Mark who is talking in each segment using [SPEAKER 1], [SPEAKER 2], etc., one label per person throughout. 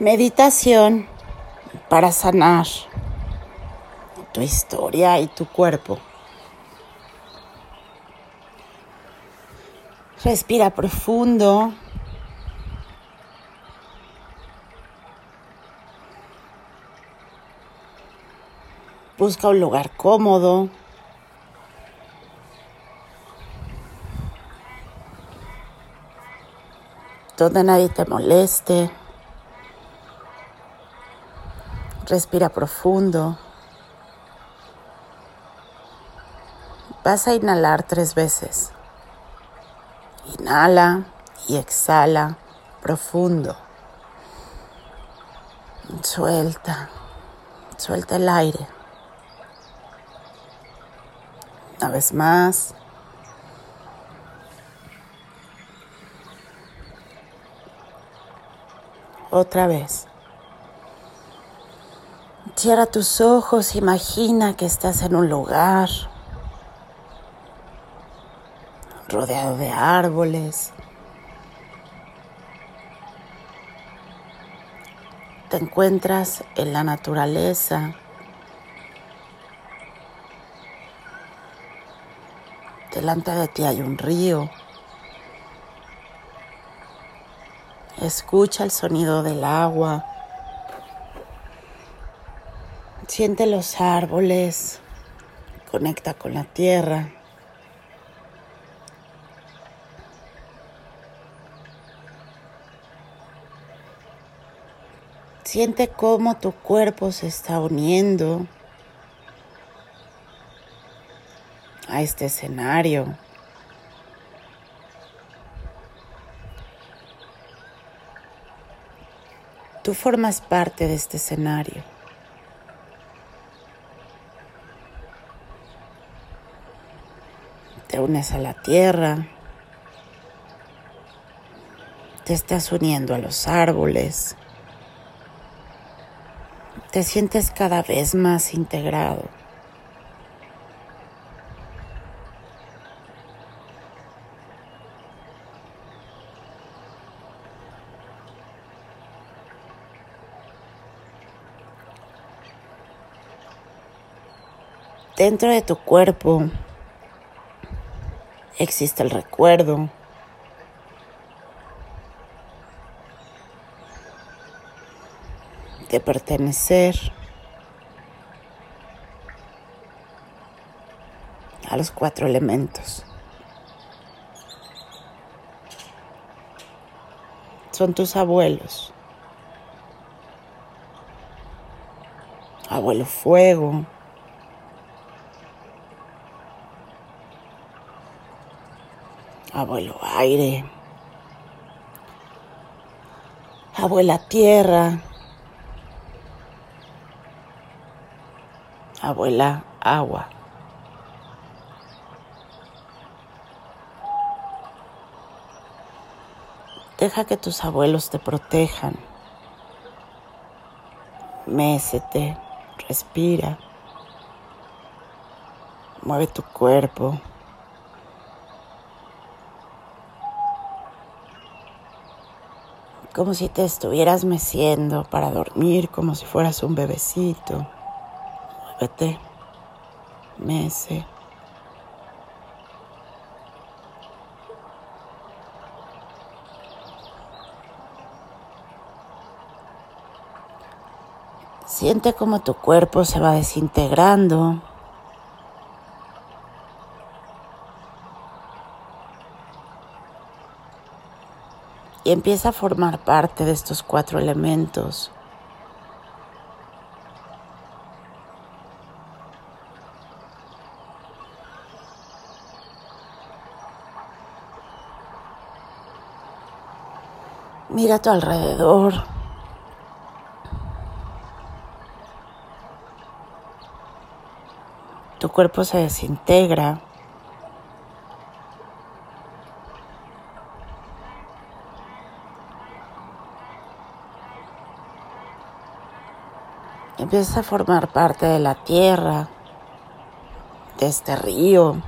[SPEAKER 1] Meditación para sanar tu historia y tu cuerpo. Respira profundo. Busca un lugar cómodo. Donde nadie te moleste. Respira profundo. Vas a inhalar tres veces. Inhala y exhala profundo. Suelta, suelta el aire. Una vez más. Otra vez. Cierra tus ojos, imagina que estás en un lugar rodeado de árboles. Te encuentras en la naturaleza. Delante de ti hay un río. Escucha el sonido del agua. Siente los árboles, conecta con la tierra. Siente cómo tu cuerpo se está uniendo a este escenario. Tú formas parte de este escenario. Unes a la tierra, te estás uniendo a los árboles, te sientes cada vez más integrado. Dentro de tu cuerpo existe el recuerdo. de pertenecer a los cuatro elementos. Son tus abuelos. Abuelo fuego, abuelo aire, abuela tierra, abuela agua. Deja que tus abuelos te protejan. Mécete, respira, mueve tu cuerpo. Como si te estuvieras meciendo para dormir, como si fueras un bebecito. Muévete, mece. Siente como tu cuerpo se va desintegrando y empieza a formar parte de estos cuatro elementos. Mira a tu alrededor. Tu cuerpo se desintegra. empiezas a formar parte de la tierra, de este río,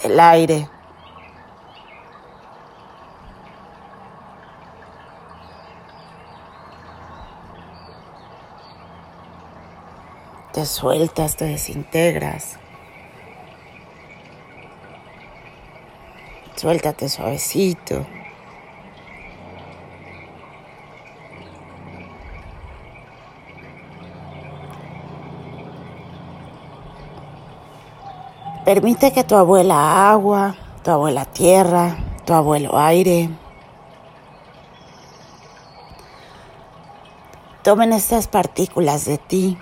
[SPEAKER 1] del aire. Te sueltas, te desintegras. Suéltate suavecito. Permite que tu abuela agua, tu abuela tierra, tu abuelo aire, tomen estas partículas de ti.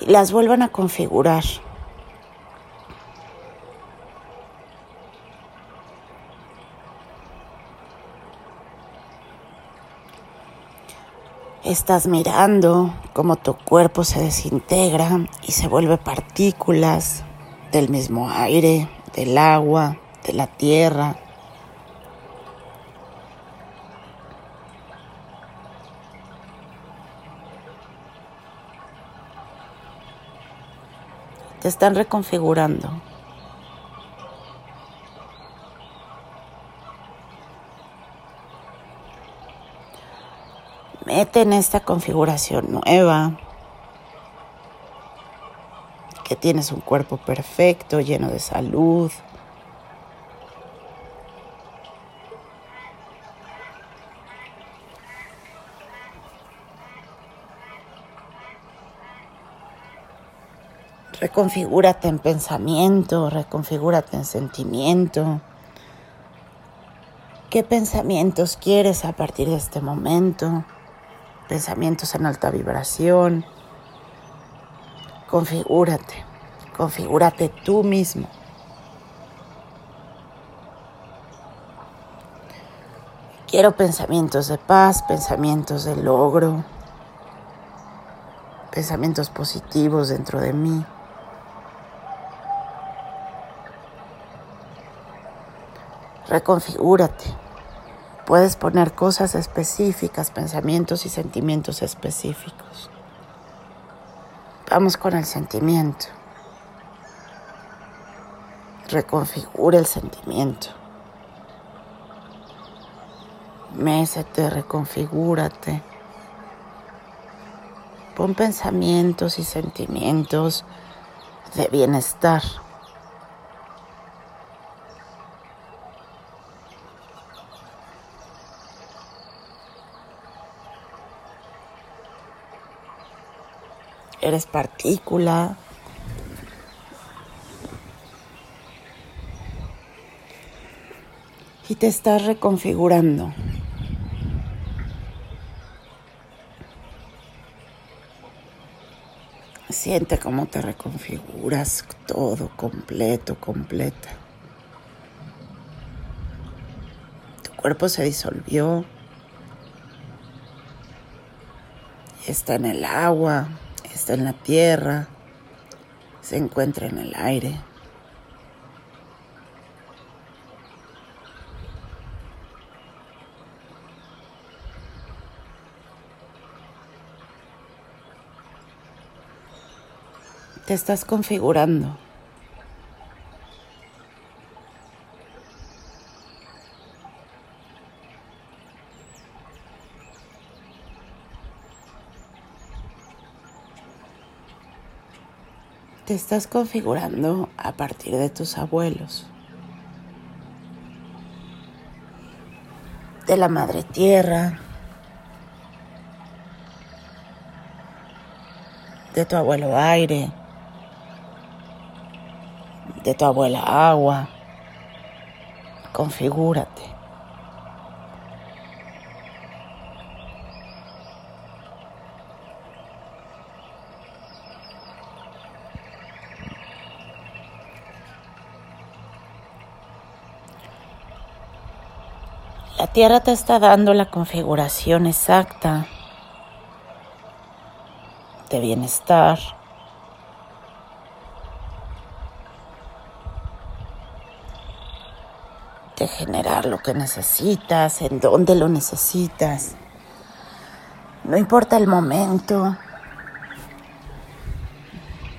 [SPEAKER 1] Y las vuelvan a configurar. Estás mirando cómo tu cuerpo se desintegra y se vuelve partículas del mismo aire, del agua, de la tierra. Te están reconfigurando. En esta configuración nueva que tienes un cuerpo perfecto, lleno de salud, Reconfigúrate en pensamiento, reconfigúrate en sentimiento. ¿Qué pensamientos quieres a partir de este momento? Pensamientos en alta vibración. Configúrate, configúrate tú mismo. Quiero pensamientos de paz, pensamientos de logro, pensamientos positivos dentro de mí. reconfigúrate. Puedes poner cosas específicas, pensamientos y sentimientos específicos. Vamos con el sentimiento. Reconfigura el sentimiento. Mésete, reconfigúrate. Pon pensamientos y sentimientos de bienestar. Eres partícula. Y te estás reconfigurando. Siente cómo te reconfiguras todo, completo, completa. Tu cuerpo se disolvió. Está en el agua, está en la tierra, se encuentra en el aire. Te estás configurando. Te estás configurando a partir de tus abuelos, de la madre tierra, de tu abuelo aire, de tu abuela agua. Configúrate. La Tierra te está dando la configuración exacta de bienestar. De generar lo que necesitas, en dónde lo necesitas. No importa el momento.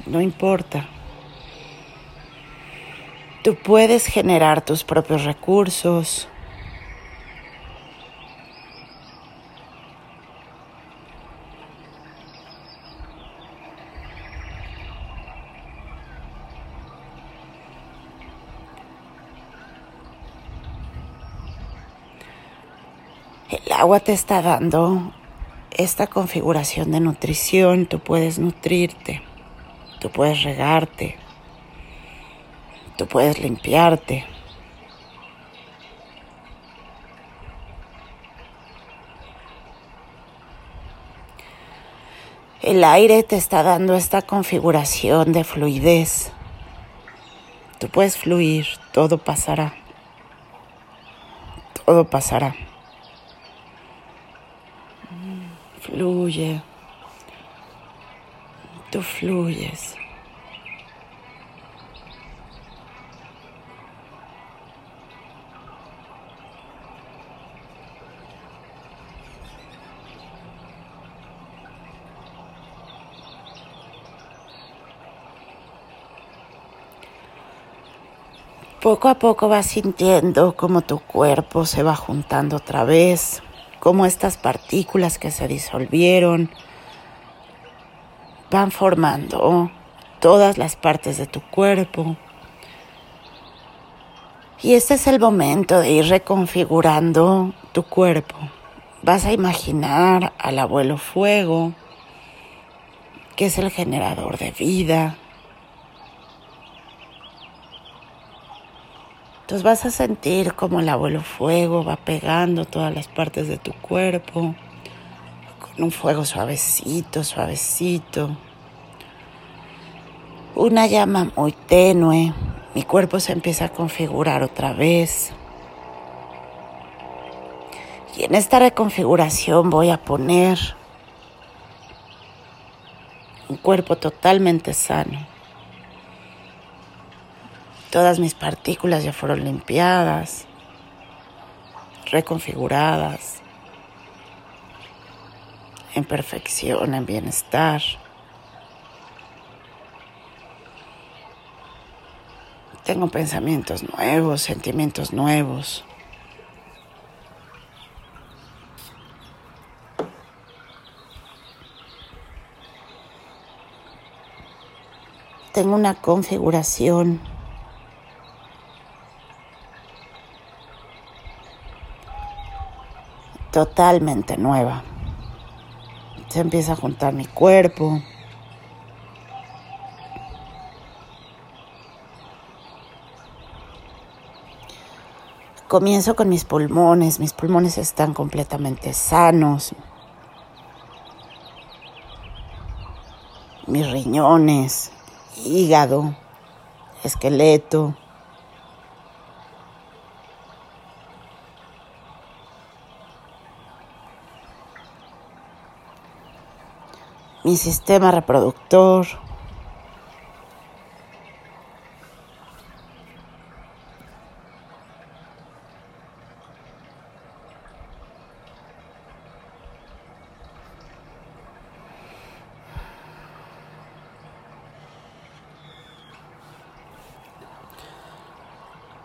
[SPEAKER 1] No importa. Tú puedes generar tus propios recursos. El agua te está dando esta configuración de nutrición, tú puedes nutrirte, tú puedes regarte, tú puedes limpiarte. El aire te está dando esta configuración de fluidez. Tú puedes fluir, todo pasará. Todo pasará. Fluye. Tú fluyes. Poco a poco vas sintiendo cómo tu cuerpo se va juntando otra vez, cómo estas partículas que se disolvieron van formando todas las partes de tu cuerpo. Y este es el momento de ir reconfigurando tu cuerpo. Vas a imaginar al abuelo fuego, que es el generador de vida, Vas a sentir como el abuelo fuego va pegando todas las partes de tu cuerpo con un fuego suavecito, suavecito. Una llama muy tenue. Mi cuerpo se empieza a configurar otra vez. Y en esta reconfiguración voy a poner un cuerpo totalmente sano. Todas mis partículas ya fueron limpiadas, reconfiguradas, en perfección, en bienestar. Tengo pensamientos nuevos, sentimientos nuevos. Tengo una configuración totalmente nueva. Se empieza a juntar mi cuerpo. Comienzo con mis pulmones, mis pulmones están completamente sanos. Mis riñones, hígado, esqueleto, mi sistema reproductor.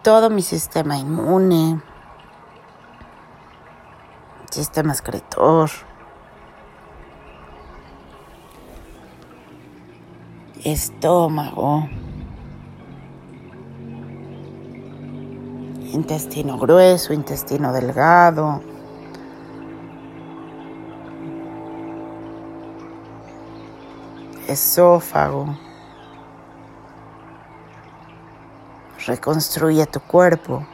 [SPEAKER 1] todo mi sistema inmune, sistema excretor. Estómago, intestino grueso, intestino delgado, esófago. Reconstruye tu cuerpo.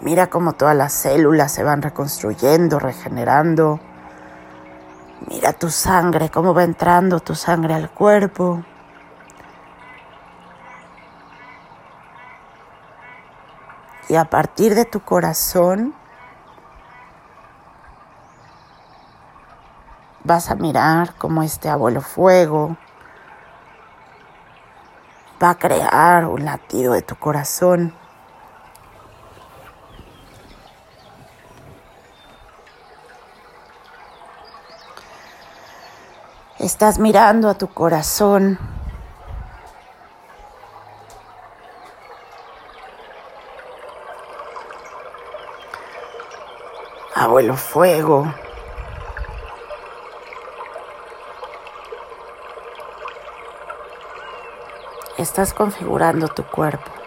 [SPEAKER 1] Mira cómo todas las células se van reconstruyendo, regenerando. Mira tu sangre, cómo va entrando tu sangre al cuerpo. Y a partir de tu corazón vas a mirar cómo este abuelo fuego va a crear un latido de tu corazón. Estás mirando a tu corazón. Abuelo fuego. Estás configurando tu cuerpo.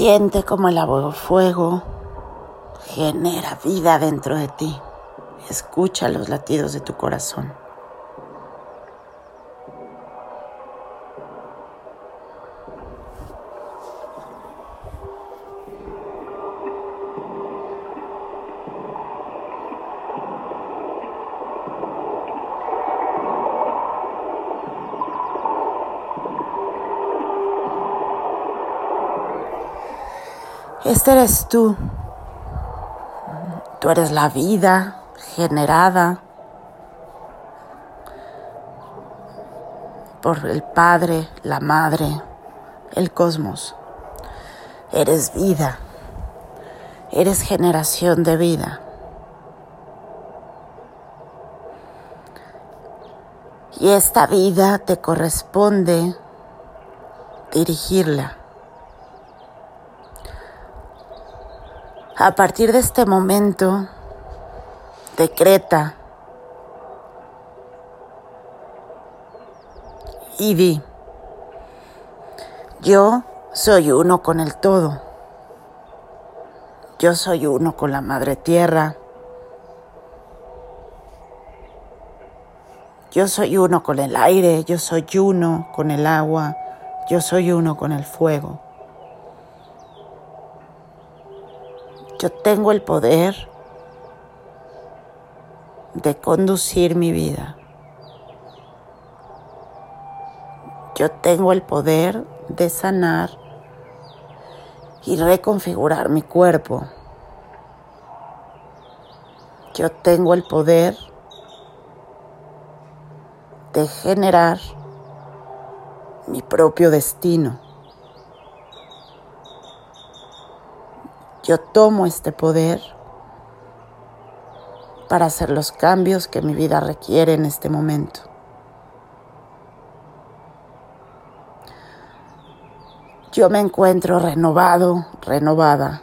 [SPEAKER 1] Siente como el fuego genera vida dentro de ti. Escucha los latidos de tu corazón. Este eres tú. Tú eres la vida generada por el Padre, la Madre, el cosmos. Eres vida. Eres generación de vida. Y esta vida te corresponde dirigirla. A partir de este momento, decreta y di, yo soy uno con el todo, yo soy uno con la madre tierra, yo soy uno con el aire, yo soy uno con el agua, yo soy uno con el fuego. Yo tengo el poder de conducir mi vida. Yo tengo el poder de sanar y reconfigurar mi cuerpo. Yo tengo el poder de generar mi propio destino. Yo tomo este poder para hacer los cambios que mi vida requiere en este momento. Yo me encuentro renovado, renovada.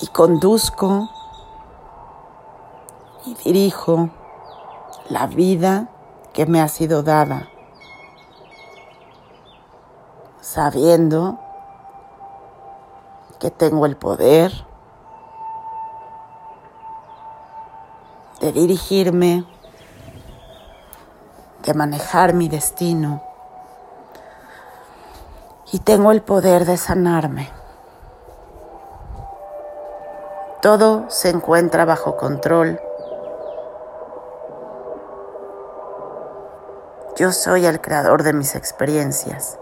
[SPEAKER 1] Y conduzco y dirijo la vida que me ha sido dada sabiendo que tengo el poder de dirigirme, de manejar mi destino y tengo el poder de sanarme. Todo se encuentra bajo control. Yo soy el creador de mis experiencias.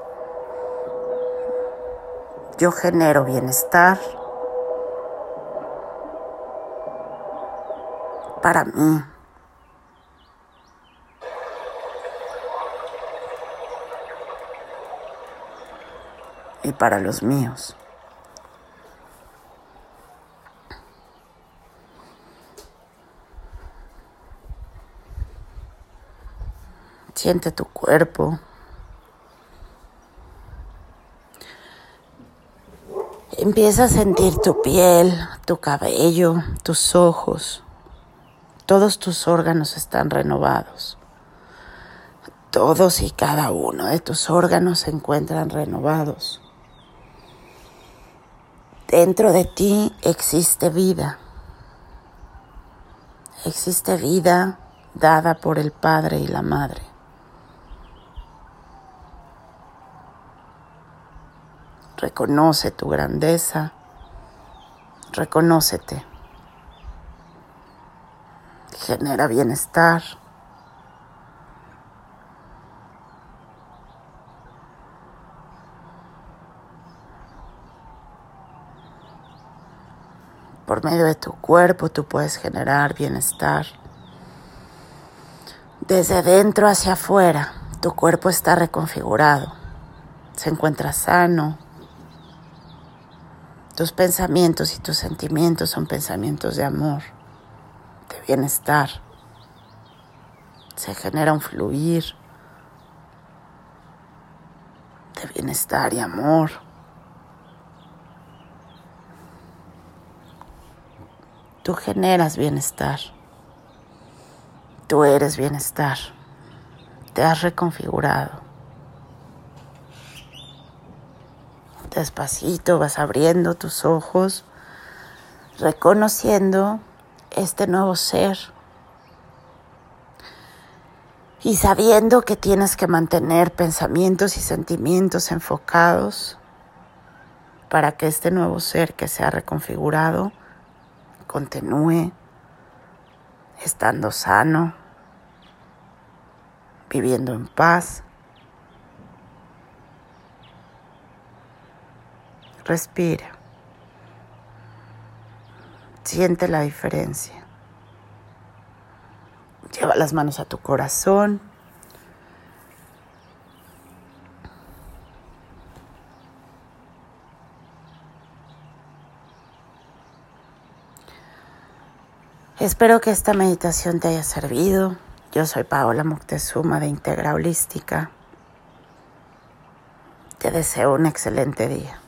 [SPEAKER 1] Yo genero bienestar para mí. Y para los míos. Siente tu cuerpo. Empieza a sentir tu piel, tu cabello, tus ojos. Todos tus órganos están renovados. Todos y cada uno de tus órganos se encuentran renovados. Dentro de ti existe vida. Existe vida dada por el Padre y la Madre. Reconoce tu grandeza. Reconócete. Genera bienestar. Por medio de tu cuerpo tú puedes generar bienestar. Desde dentro hacia afuera, tu cuerpo está reconfigurado. Se encuentra sano, tus pensamientos y tus sentimientos son pensamientos de amor, de bienestar. Se genera un fluir de bienestar y amor. Tú generas bienestar. Tú eres bienestar. Te has reconfigurado. Despacito vas abriendo tus ojos, reconociendo este nuevo ser y sabiendo que tienes que mantener pensamientos y sentimientos enfocados para que este nuevo ser que se ha reconfigurado continúe estando sano, viviendo en paz. Respira. Siente la diferencia. Lleva las manos a tu corazón. Espero que esta meditación te haya servido. Yo soy Paola Moctezuma de Integra Holística. Te deseo un excelente día.